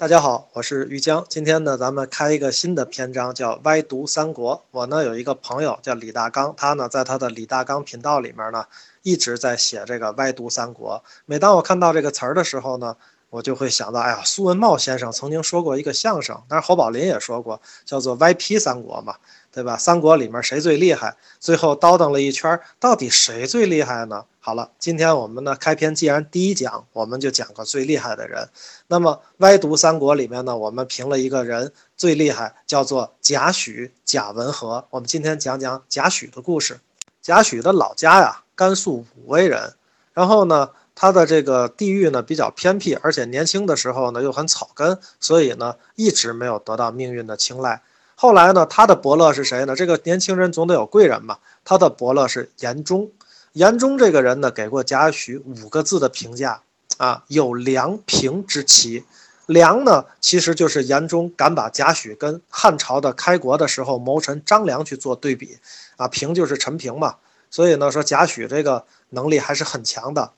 大家好，我是于江。今天呢，咱们开一个新的篇章，叫“歪读三国”。我呢有一个朋友叫李大刚，他呢在他的李大刚频道里面呢一直在写这个“歪读三国”。每当我看到这个词儿的时候呢，我就会想到，哎呀，苏文茂先生曾经说过一个相声，但是侯宝林也说过，叫做“歪批三国”嘛。对吧？三国里面谁最厉害？最后叨叨了一圈，到底谁最厉害呢？好了，今天我们呢开篇，既然第一讲，我们就讲个最厉害的人。那么歪读三国里面呢，我们评了一个人最厉害，叫做贾诩，贾文和。我们今天讲讲贾诩的故事。贾诩的老家呀，甘肃武威人。然后呢，他的这个地域呢比较偏僻，而且年轻的时候呢又很草根，所以呢一直没有得到命运的青睐。后来呢，他的伯乐是谁呢？这个年轻人总得有贵人嘛。他的伯乐是严忠。严忠这个人呢，给过贾诩五个字的评价啊，有良平之奇。良呢，其实就是严忠敢把贾诩跟汉朝的开国的时候谋臣张良去做对比啊。平就是陈平嘛。所以呢，说贾诩这个能力还是很强的。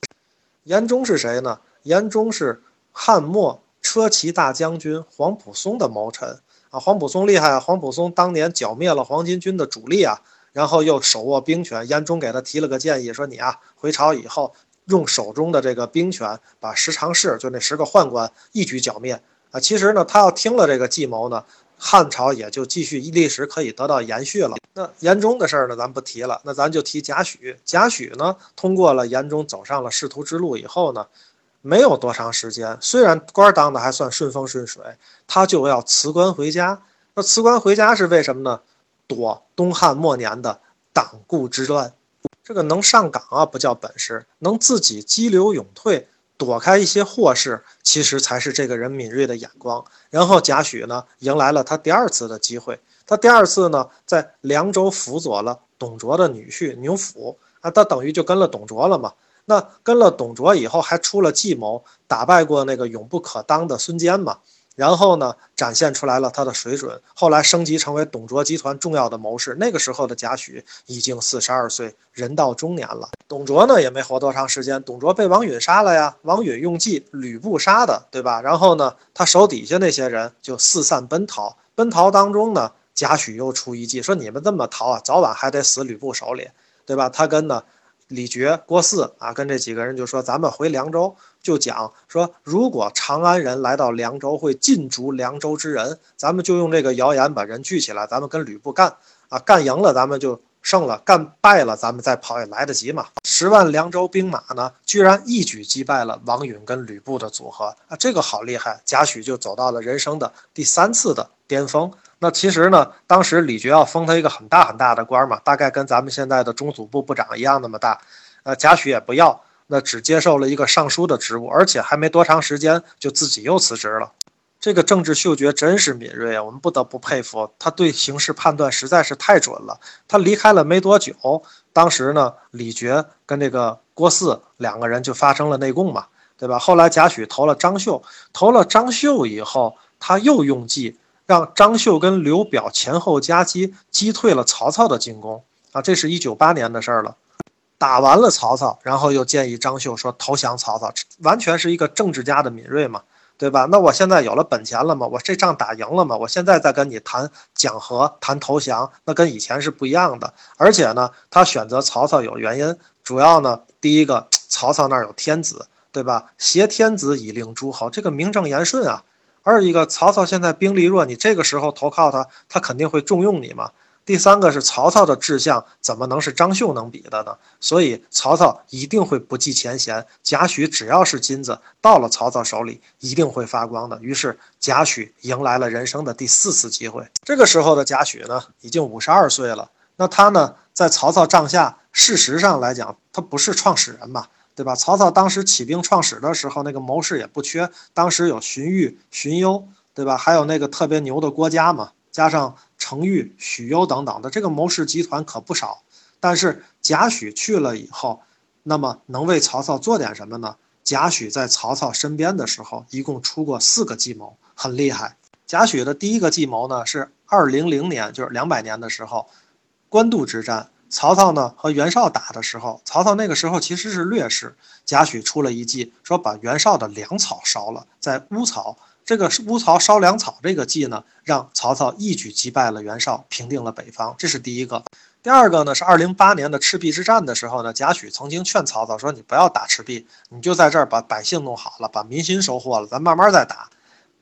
严忠是谁呢？严忠是汉末车骑大将军黄埔松的谋臣。啊，黄埔松厉害啊！黄埔松当年剿灭了黄巾军的主力啊，然后又手握兵权。严忠给他提了个建议，说你啊，回朝以后用手中的这个兵权，把十常侍就那十个宦官一举剿灭啊。其实呢，他要听了这个计谋呢，汉朝也就继续历史可以得到延续了。那严忠的事儿呢，咱不提了，那咱就提贾诩。贾诩呢，通过了严忠走上了仕途之路以后呢。没有多长时间，虽然官当的还算顺风顺水，他就要辞官回家。那辞官回家是为什么呢？躲东汉末年的党锢之乱。这个能上岗啊，不叫本事；能自己激流勇退，躲开一些祸事，其实才是这个人敏锐的眼光。然后贾诩呢，迎来了他第二次的机会。他第二次呢，在凉州辅佐了董卓的女婿牛辅啊，他等于就跟了董卓了嘛。那跟了董卓以后，还出了计谋，打败过那个永不可当的孙坚嘛？然后呢，展现出来了他的水准。后来升级成为董卓集团重要的谋士。那个时候的贾诩已经四十二岁，人到中年了。董卓呢，也没活多长时间。董卓被王允杀了呀，王允用计，吕布杀的，对吧？然后呢，他手底下那些人就四散奔逃。奔逃当中呢，贾诩又出一计，说你们这么逃啊，早晚还得死吕布手里，对吧？他跟呢。李傕、郭汜啊，跟这几个人就说：“咱们回凉州，就讲说，如果长安人来到凉州，会尽逐凉州之人。咱们就用这个谣言把人聚起来，咱们跟吕布干啊，干赢了咱们就胜了，干败了咱们再跑也来得及嘛。十万凉州兵马呢，居然一举击败了王允跟吕布的组合啊，这个好厉害！贾诩就走到了人生的第三次的巅峰。”那其实呢，当时李傕要封他一个很大很大的官嘛，大概跟咱们现在的中组部部长一样那么大，呃，贾诩也不要，那只接受了一个尚书的职务，而且还没多长时间就自己又辞职了。这个政治嗅觉真是敏锐啊，我们不得不佩服他对形势判断实在是太准了。他离开了没多久，当时呢，李傕跟这个郭汜两个人就发生了内讧嘛，对吧？后来贾诩投了张绣，投了张绣以后，他又用计。让张绣跟刘表前后夹击，击退了曹操的进攻啊！这是一九八年的事儿了。打完了曹操，然后又建议张绣说投降曹操，完全是一个政治家的敏锐嘛，对吧？那我现在有了本钱了嘛，我这仗打赢了嘛，我现在再跟你谈讲和、谈投降，那跟以前是不一样的。而且呢，他选择曹操有原因，主要呢，第一个，曹操那儿有天子，对吧？挟天子以令诸侯，这个名正言顺啊。二一个，曹操现在兵力弱，你这个时候投靠他，他肯定会重用你嘛。第三个是曹操的志向，怎么能是张绣能比的呢？所以曹操一定会不计前嫌。贾诩只要是金子到了曹操手里，一定会发光的。于是贾诩迎来了人生的第四次机会。这个时候的贾诩呢，已经五十二岁了。那他呢，在曹操帐下，事实上来讲，他不是创始人嘛。对吧？曹操当时起兵创始的时候，那个谋士也不缺。当时有荀彧、荀攸，对吧？还有那个特别牛的郭嘉嘛，加上程昱、许攸等等的，这个谋士集团可不少。但是贾诩去了以后，那么能为曹操做点什么呢？贾诩在曹操身边的时候，一共出过四个计谋，很厉害。贾诩的第一个计谋呢，是二零零年，就是两百年的时候，官渡之战。曹操呢和袁绍打的时候，曹操那个时候其实是劣势。贾诩出了一计，说把袁绍的粮草烧了，在乌巢这个乌巢烧粮草这个计呢，让曹操一举击败了袁绍，平定了北方。这是第一个。第二个呢，是二零八年的赤壁之战的时候呢，贾诩曾经劝曹操说：“你不要打赤壁，你就在这儿把百姓弄好了，把民心收获了，咱慢慢再打。”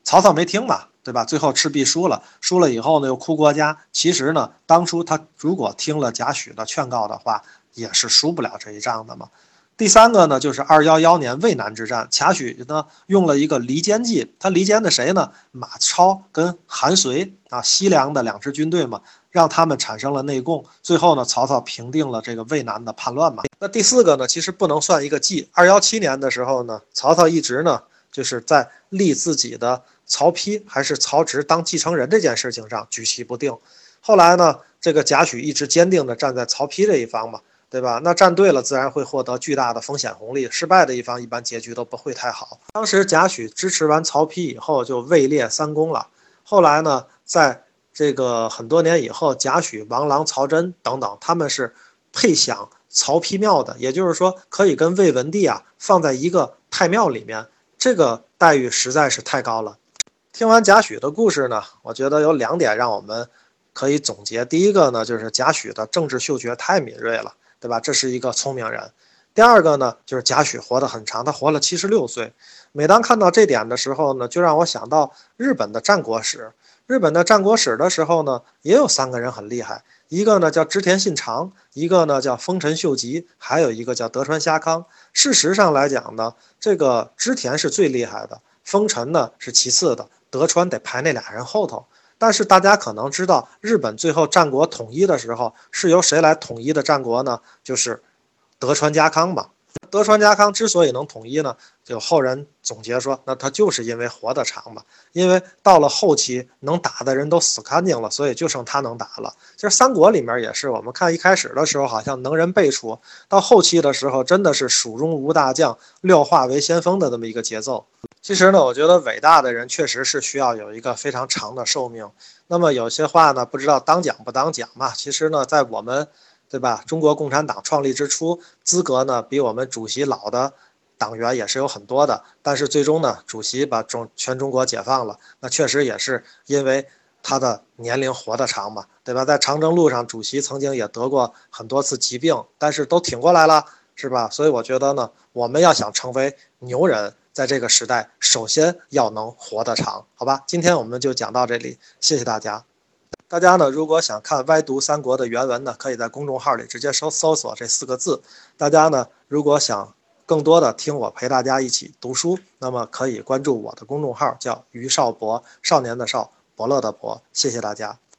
曹操没听嘛，对吧？最后赤壁输了，输了以后呢，又哭国家。其实呢，当初他如果听了贾诩的劝告的话，也是输不了这一仗的嘛。第三个呢，就是二幺幺年渭南之战，贾诩呢用了一个离间计，他离间的谁呢？马超跟韩遂啊，西凉的两支军队嘛，让他们产生了内讧。最后呢，曹操平定了这个渭南的叛乱嘛。那第四个呢，其实不能算一个计。二幺七年的时候呢，曹操一直呢就是在立自己的曹丕还是曹植当继承人这件事情上举棋不定。后来呢，这个贾诩一直坚定地站在曹丕这一方嘛。对吧？那站对了，自然会获得巨大的风险红利。失败的一方，一般结局都不会太好。当时贾诩支持完曹丕以后，就位列三公了。后来呢，在这个很多年以后，贾诩、王朗、曹真等等，他们是配享曹丕庙的，也就是说，可以跟魏文帝啊放在一个太庙里面。这个待遇实在是太高了。听完贾诩的故事呢，我觉得有两点让我们可以总结。第一个呢，就是贾诩的政治嗅觉太敏锐了。对吧？这是一个聪明人。第二个呢，就是贾诩活得很长，他活了七十六岁。每当看到这点的时候呢，就让我想到日本的战国史。日本的战国史的时候呢，也有三个人很厉害，一个呢叫织田信长，一个呢叫丰臣秀吉，还有一个叫德川家康。事实上来讲呢，这个织田是最厉害的，丰臣呢是其次的，德川得排那俩人后头。但是大家可能知道，日本最后战国统一的时候是由谁来统一的战国呢？就是德川家康吧。德川家康之所以能统一呢，有后人总结说，那他就是因为活得长嘛。因为到了后期，能打的人都死干净了，所以就剩他能打了。其实三国里面也是，我们看一开始的时候好像能人辈出，到后期的时候真的是蜀中无大将，廖化为先锋的这么一个节奏。其实呢，我觉得伟大的人确实是需要有一个非常长的寿命。那么有些话呢，不知道当讲不当讲嘛。其实呢，在我们，对吧？中国共产党创立之初，资格呢比我们主席老的党员也是有很多的。但是最终呢，主席把中全中国解放了，那确实也是因为他的年龄活得长嘛，对吧？在长征路上，主席曾经也得过很多次疾病，但是都挺过来了，是吧？所以我觉得呢，我们要想成为牛人。在这个时代，首先要能活得长，好吧？今天我们就讲到这里，谢谢大家。大家呢，如果想看《歪读三国》的原文呢，可以在公众号里直接搜搜索这四个字。大家呢，如果想更多的听我陪大家一起读书，那么可以关注我的公众号，叫于少博，少年的少，伯乐的伯。谢谢大家。